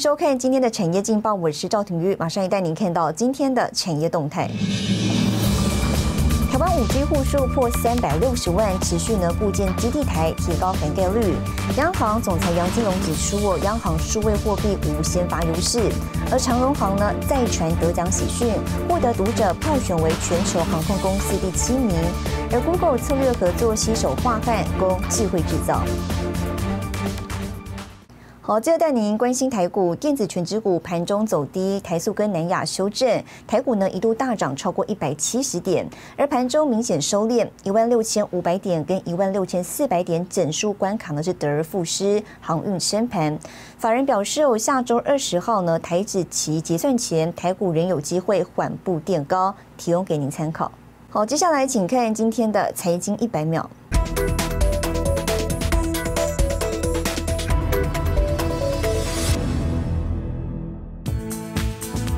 收看今天的产业劲报，我是赵廷玉，马上也带您看到今天的产业动态。台湾五 G 户数破三百六十万，持续呢部建基地台，提高涵盖率。央行总裁杨金龙指出，央行数位货币无先发优势。而长荣航呢再传得奖喜讯，获得读者票选为全球航空公司第七名。而 Google 策略合作携手化泛供智慧制造。好，接着带您关心台股电子全指股盘中走低，台塑跟南亚修正，台股呢一度大涨超过一百七十点，而盘中明显收敛，一万六千五百点跟一万六千四百点整数关卡呢是得而复失，航运升盘。法人表示，哦，下周二十号呢台指期结算前，台股仍有机会缓步垫高，提供给您参考。好，接下来请看今天的财经一百秒。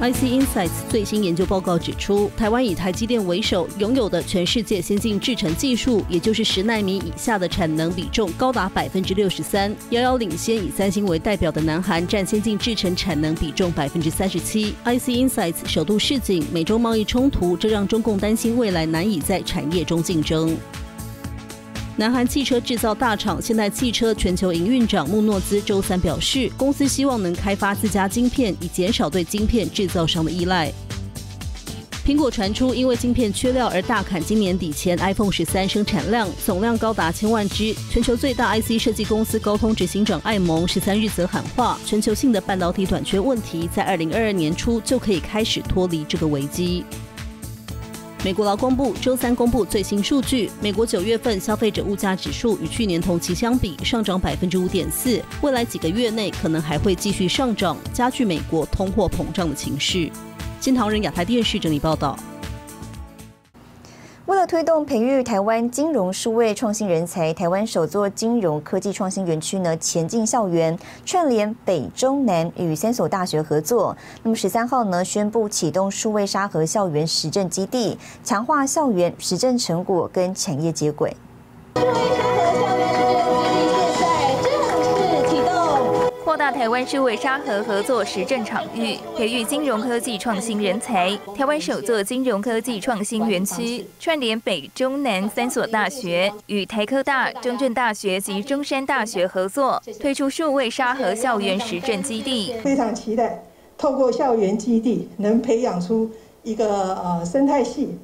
IC Insights 最新研究报告指出，台湾以台积电为首，拥有的全世界先进制程技术，也就是十纳米以下的产能比重高达百分之六十三，遥遥领先以三星为代表的南韩，占先进制程产能比重百分之三十七。IC Insights 首度示警，美洲贸易冲突，这让中共担心未来难以在产业中竞争。南韩汽车制造大厂现代汽车全球营运长穆诺兹周三表示，公司希望能开发自家晶片，以减少对晶片制造商的依赖。苹果传出因为晶片缺料而大砍今年底前 iPhone 十三生产量，总量高达千万只。全球最大 IC 设计公司高通执行长艾蒙十三日则喊话，全球性的半导体短缺问题在二零二二年初就可以开始脱离这个危机。美国劳工部周三公布最新数据，美国九月份消费者物价指数与去年同期相比上涨百分之五点四，未来几个月内可能还会继续上涨，加剧美国通货膨胀的情势。新唐人亚太电视整理报道。推动培育台湾金融数位创新人才，台湾首座金融科技创新园区呢前进校园，串联北中南与三所大学合作。那么十三号呢宣布启动数位沙河校园实证基地，强化校园实证成果跟产业接轨。扩大台湾数位沙盒合作实证场域，培育金融科技创新人才。台湾首座金融科技创新园区，串联北中南三所大学，与台科大、中正大学及中山大学合作，推出数位沙盒校园实证基地。非常期待，透过校园基地，能培养出一个呃生态系，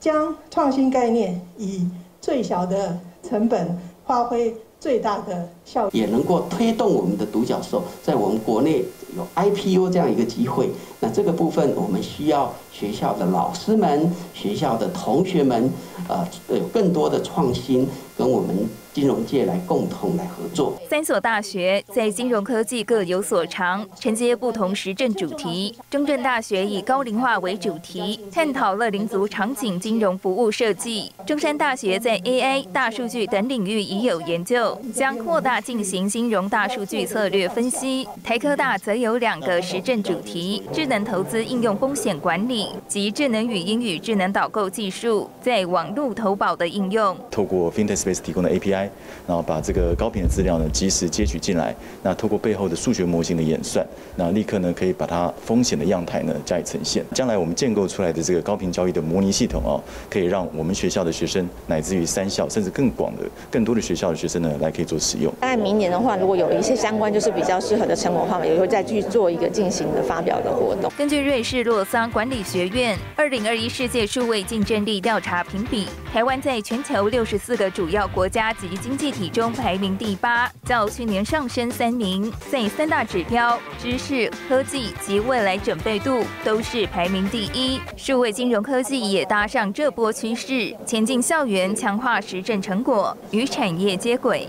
将创新概念以最小的成本发挥。最大的效也能够推动我们的独角兽在我们国内有 IPO 这样一个机会。那这个部分，我们需要学校的老师们、学校的同学们，呃，有更多的创新跟我们。金融界来共同来合作。三所大学在金融科技各有所长，承接不同时政主题。中正大学以高龄化为主题，探讨乐龄族场景金融服务设计。中山大学在 AI、大数据等领域已有研究，将扩大进行金融大数据策略分析。台科大则有两个实证主题：智能投资应用风险管理及智能语音与智能导购技术在网络投保的应用。透过 FinTech Space 提供的 API。然后把这个高频的资料呢及时接取进来，那透过背后的数学模型的演算，那立刻呢可以把它风险的样态呢加以呈现。将来我们建构出来的这个高频交易的模拟系统哦，可以让我们学校的学生，乃至于三校甚至更广的更多的学校的学生呢来可以做使用。大概明年的话，如果有一些相关就是比较适合的成果的话，也会再去做一个进行的发表的活动。根据瑞士洛桑管理学院二零二一世界数位竞争力调查评比，台湾在全球六十四个主要国家及经济体中排名第八，较去年上升三名。在三大指标——知识、科技及未来准备度，都是排名第一。数位金融科技也搭上这波趋势，前进校园，强化实证成果，与产业接轨。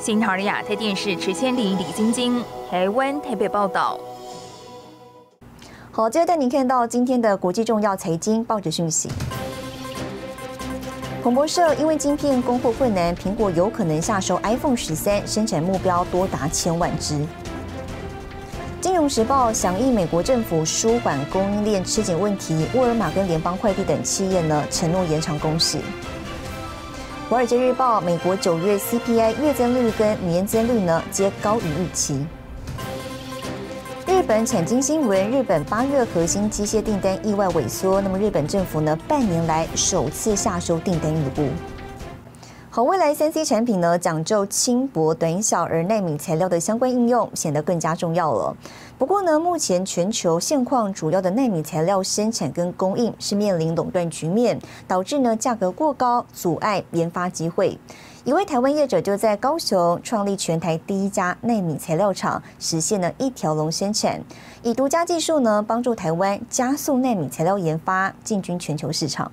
新唐人亚太电视池千里、李晶晶，台湾台北报道。好，接着带您看到今天的国际重要财经报纸讯息。彭博社因为晶片供货困难，苹果有可能下收 iPhone 十三，生产目标多达千万只。金融时报响应美国政府舒缓供应链吃紧问题，沃尔玛跟联邦快递等企业呢承诺延长工时。华尔街日报美国九月 CPI 月增率跟年增率呢皆高于预期。日本产经新闻，日本八月核心机械订单意外萎缩，那么日本政府呢，半年来首次下收订单预估。好，未来三 C 产品呢，讲究轻薄短小，而耐敏材料的相关应用显得更加重要了。不过呢，目前全球现况主要的纳米材料生产跟供应是面临垄断局面，导致呢价格过高，阻碍研发机会。一位台湾业者就在高雄创立全台第一家纳米材料厂，实现了一条龙生产，以独家技术呢，帮助台湾加速纳米材料研发，进军全球市场。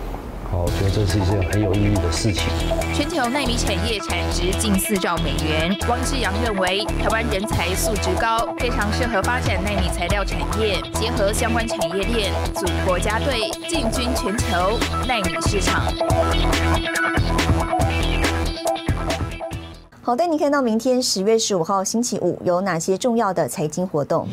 好，我觉得这是一件很有意义的事情。全球纳米产业产值近四兆美元。汪志阳认为，台湾人才素质高，非常适合发展纳米材料产业，结合相关产业链，组国家队，进军全球纳米市场。好的，你看到明天十月十五号星期五有哪些重要的财经活动？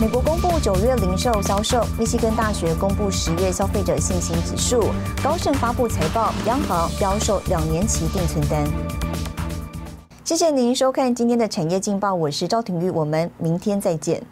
美国公布九月零售销售，密西根大学公布十月消费者信心指数，高盛发布财报，央行标售两年期定存单。谢谢您收看今天的产业劲报，我是赵廷玉，我们明天再见。